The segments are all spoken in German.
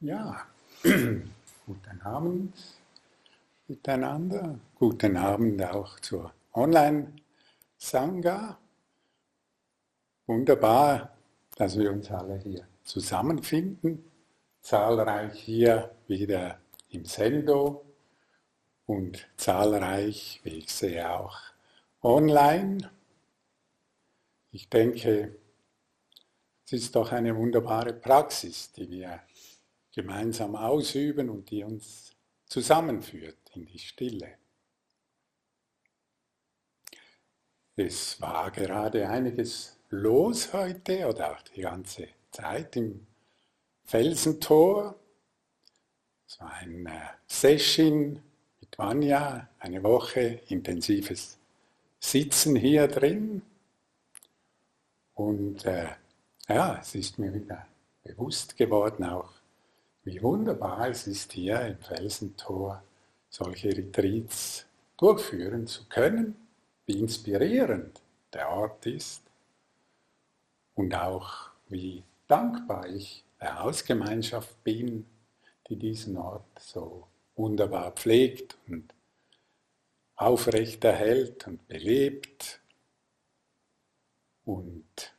Ja, guten Abend miteinander. Guten Abend auch zur Online-Sangha. Wunderbar, dass wir uns alle hier zusammenfinden. Zahlreich hier wieder im Sendo und zahlreich, wie ich sehe, auch online. Ich denke, es ist doch eine wunderbare Praxis, die wir gemeinsam ausüben und die uns zusammenführt in die Stille. Es war gerade einiges los heute oder auch die ganze Zeit im Felsentor. Es war ein äh, Session mit Vanya, eine Woche intensives Sitzen hier drin. Und äh, ja, es ist mir wieder bewusst geworden, auch wie wunderbar es ist, hier im Felsentor solche Retreats durchführen zu können, wie inspirierend der Ort ist und auch wie dankbar ich der Hausgemeinschaft bin, die diesen Ort so wunderbar pflegt und aufrechterhält und belebt und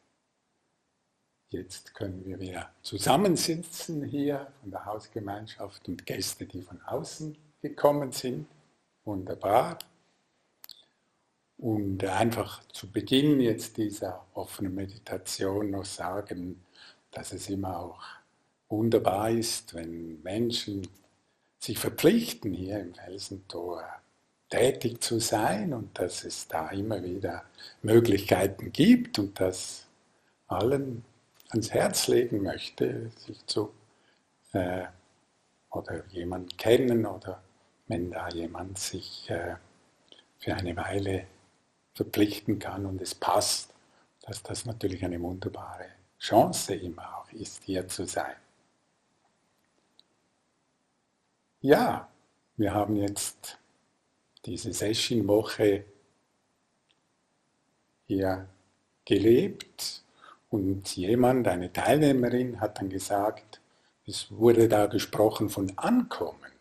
Jetzt können wir wieder zusammensitzen hier von der Hausgemeinschaft und Gäste, die von außen gekommen sind. Wunderbar. Und einfach zu Beginn jetzt dieser offenen Meditation noch sagen, dass es immer auch wunderbar ist, wenn Menschen sich verpflichten, hier im Felsentor tätig zu sein und dass es da immer wieder Möglichkeiten gibt und dass allen ans Herz legen möchte, sich zu äh, oder jemanden kennen oder wenn da jemand sich äh, für eine Weile verpflichten kann und es passt, dass das natürlich eine wunderbare Chance immer auch ist, hier zu sein. Ja, wir haben jetzt diese Session-Woche hier gelebt und jemand, eine Teilnehmerin, hat dann gesagt, es wurde da gesprochen von Ankommen.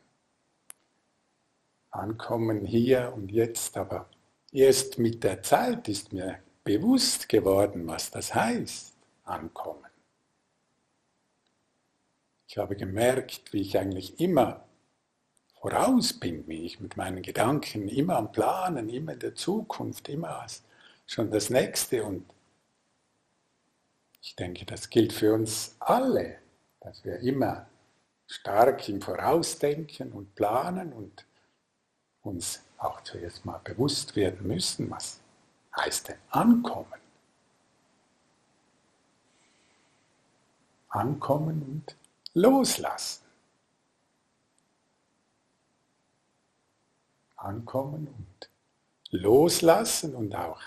Ankommen hier und jetzt, aber erst mit der Zeit ist mir bewusst geworden, was das heißt, Ankommen. Ich habe gemerkt, wie ich eigentlich immer voraus bin, wie ich mit meinen Gedanken immer am Planen, immer in der Zukunft, immer schon das Nächste und ich denke, das gilt für uns alle, dass wir immer stark im Vorausdenken und Planen und uns auch zuerst mal bewusst werden müssen, was heißt denn ankommen. Ankommen und loslassen. Ankommen und loslassen und auch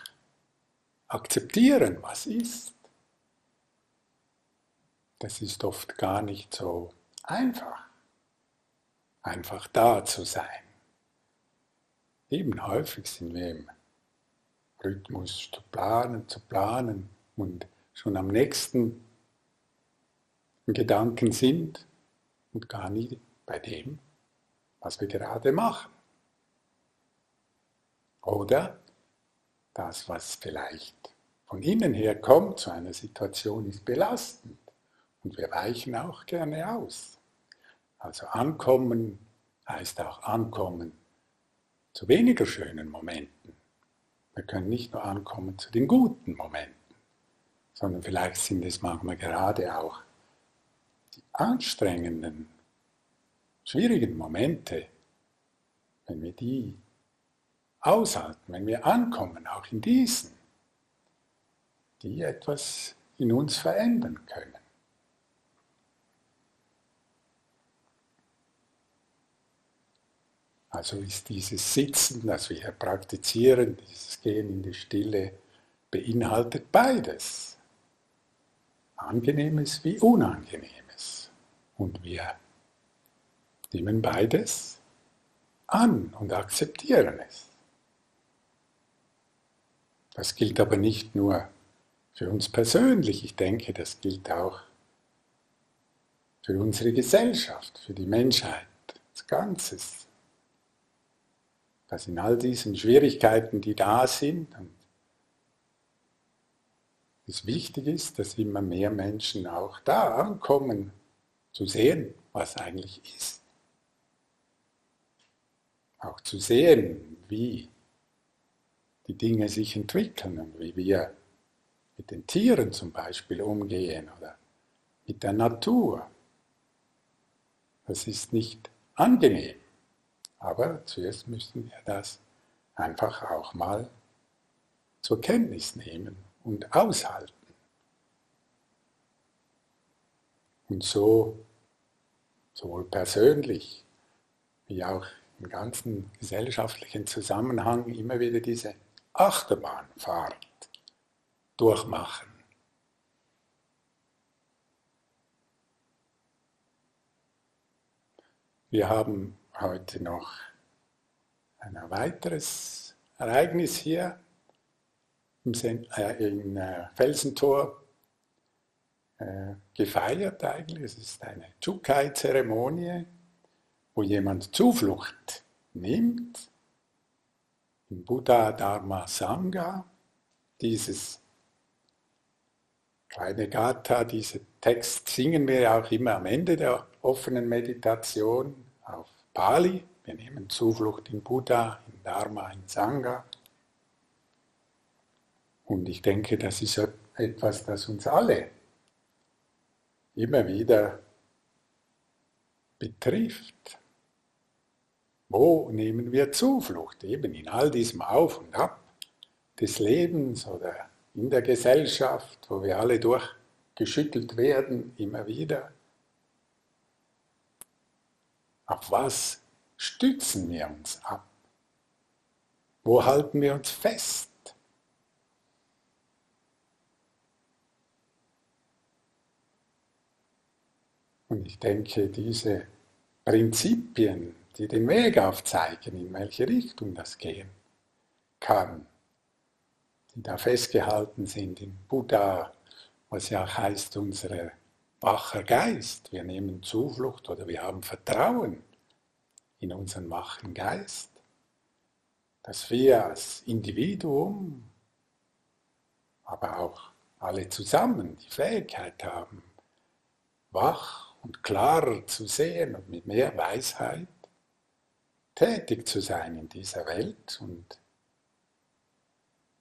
akzeptieren, was ist das ist oft gar nicht so einfach, einfach da zu sein. Eben häufig sind wir im Rhythmus zu planen, zu planen und schon am nächsten Gedanken sind und gar nie bei dem, was wir gerade machen. Oder das, was vielleicht von innen her kommt zu einer Situation, ist belastend. Und wir weichen auch gerne aus. Also ankommen heißt auch ankommen zu weniger schönen Momenten. Wir können nicht nur ankommen zu den guten Momenten, sondern vielleicht sind es manchmal gerade auch die anstrengenden, schwierigen Momente, wenn wir die aushalten, wenn wir ankommen, auch in diesen, die etwas in uns verändern können. Also ist dieses Sitzen, das wir hier praktizieren, dieses Gehen in die Stille, beinhaltet beides. Angenehmes wie Unangenehmes. Und wir nehmen beides an und akzeptieren es. Das gilt aber nicht nur für uns persönlich, ich denke, das gilt auch für unsere Gesellschaft, für die Menschheit als Ganzes. Dass in all diesen Schwierigkeiten, die da sind, es wichtig ist, dass immer mehr Menschen auch da ankommen, zu sehen, was eigentlich ist. Auch zu sehen, wie die Dinge sich entwickeln und wie wir mit den Tieren zum Beispiel umgehen oder mit der Natur. Das ist nicht angenehm, aber zuerst müssen wir das einfach auch mal zur Kenntnis nehmen und aushalten. Und so, sowohl persönlich wie auch im ganzen gesellschaftlichen Zusammenhang immer wieder diese Achterbahnfahrt durchmachen. Wir haben heute noch ein weiteres Ereignis hier im in äh, Felsentor äh, gefeiert eigentlich. Es ist eine Chukai-Zeremonie, wo jemand Zuflucht nimmt im Buddha Dharma Sangha. Dieses kleine Gatha, diesen Text singen wir auch immer am Ende der offenen Meditation auf Pali. Wir nehmen Zuflucht in Buddha, in Dharma, in Sangha. Und ich denke, das ist etwas, das uns alle immer wieder betrifft. Wo nehmen wir Zuflucht? Eben in all diesem Auf und Ab des Lebens oder in der Gesellschaft, wo wir alle durchgeschüttelt werden, immer wieder. Auf was stützen wir uns ab? Wo halten wir uns fest? Und ich denke, diese Prinzipien, die den Weg aufzeigen, in welche Richtung das gehen kann, die da festgehalten sind im Buddha, was ja auch heißt, unser wacher Geist. Wir nehmen Zuflucht oder wir haben Vertrauen in unseren wachen Geist, dass wir als Individuum, aber auch alle zusammen die Fähigkeit haben, wach und klarer zu sehen und mit mehr Weisheit tätig zu sein in dieser Welt und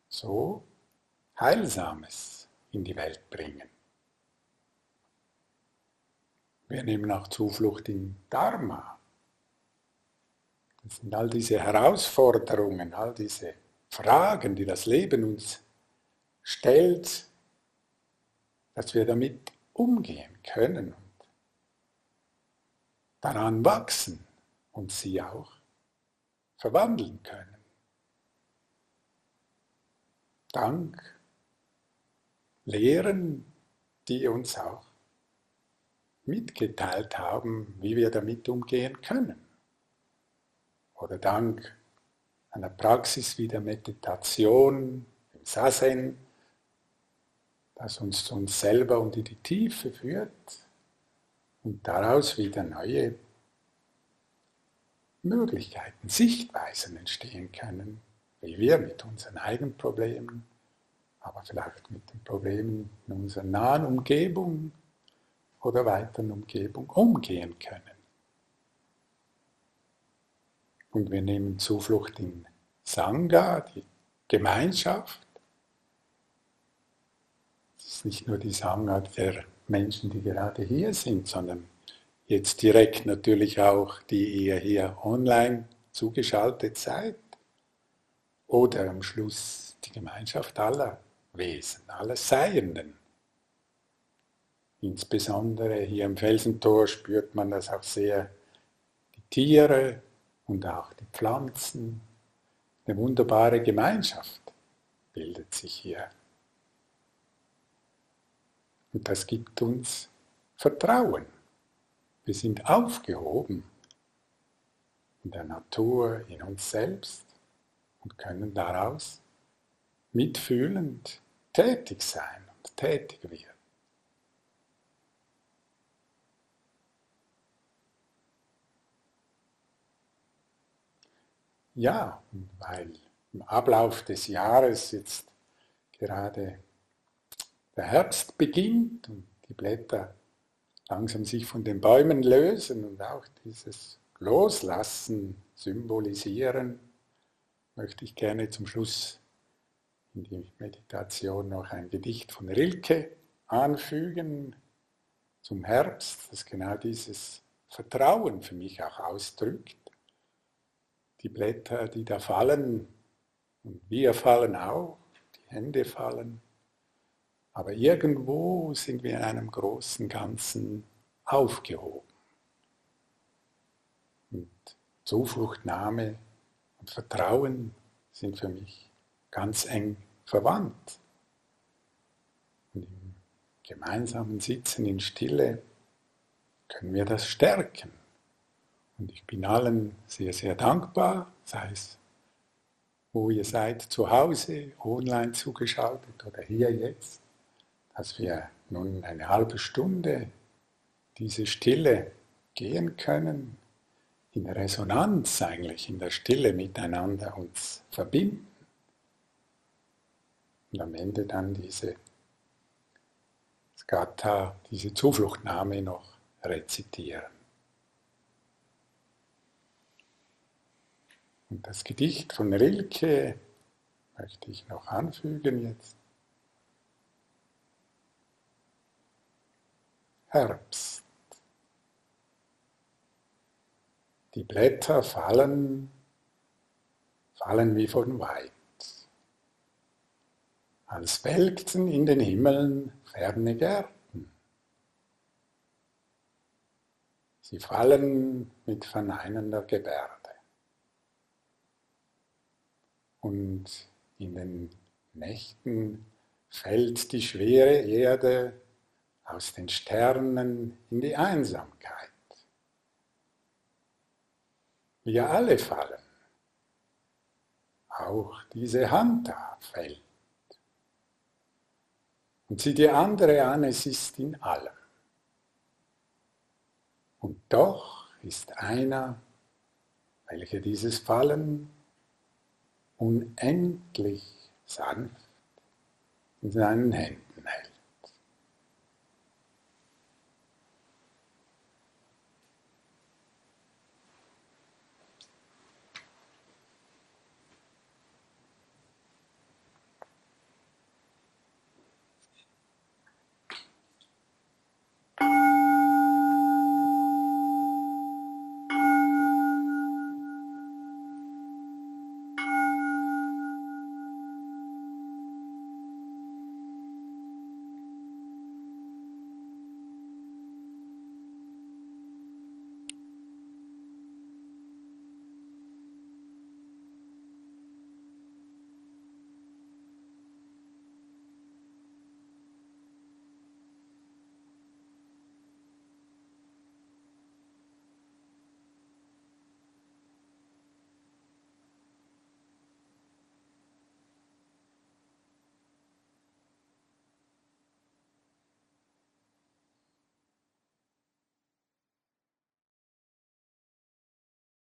so Heilsames in die Welt bringen. Wir nehmen auch Zuflucht in Dharma. Das sind all diese Herausforderungen, all diese Fragen, die das Leben uns stellt, dass wir damit umgehen können daran wachsen und sie auch verwandeln können. Dank Lehren, die uns auch mitgeteilt haben, wie wir damit umgehen können. Oder dank einer Praxis wie der Meditation, im Sasen, das uns zu uns selber und in die Tiefe führt, und daraus wieder neue Möglichkeiten, Sichtweisen entstehen können, wie wir mit unseren eigenen Problemen, aber vielleicht mit den Problemen in unserer nahen Umgebung oder weiteren Umgebung umgehen können. Und wir nehmen Zuflucht in Sangha, die Gemeinschaft. Es ist nicht nur die Sangha der Menschen, die gerade hier sind, sondern jetzt direkt natürlich auch, die ihr hier online zugeschaltet seid. Oder am Schluss die Gemeinschaft aller Wesen, aller Seienden. Insbesondere hier im Felsentor spürt man das auch sehr, die Tiere und auch die Pflanzen. Eine wunderbare Gemeinschaft bildet sich hier. Und das gibt uns Vertrauen. Wir sind aufgehoben in der Natur, in uns selbst und können daraus mitfühlend tätig sein und tätig werden. Ja, weil im Ablauf des Jahres jetzt gerade der Herbst beginnt und die Blätter langsam sich von den Bäumen lösen und auch dieses Loslassen symbolisieren, möchte ich gerne zum Schluss in die Meditation noch ein Gedicht von Rilke anfügen zum Herbst, das genau dieses Vertrauen für mich auch ausdrückt. Die Blätter, die da fallen, und wir fallen auch, die Hände fallen, aber irgendwo sind wir in einem großen Ganzen aufgehoben. Und Zufluchtnahme und Vertrauen sind für mich ganz eng verwandt. Und im gemeinsamen Sitzen in Stille können wir das stärken. Und ich bin allen sehr, sehr dankbar, sei es, wo ihr seid, zu Hause, online zugeschaltet oder hier jetzt dass wir nun eine halbe Stunde diese Stille gehen können, in Resonanz eigentlich, in der Stille miteinander uns verbinden und am Ende dann diese Skata, diese Zufluchtnahme noch rezitieren. Und das Gedicht von Rilke möchte ich noch anfügen jetzt. Herbst. Die Blätter fallen, fallen wie von weit, als welkten in den Himmeln ferne Gärten. Sie fallen mit verneinender Gebärde. Und in den Nächten fällt die schwere Erde aus den Sternen in die Einsamkeit. Wir alle fallen. Auch diese Hand da fällt. Und sieh die andere an, es ist in allem. Und doch ist einer, welcher dieses Fallen unendlich sanft in seinen Händen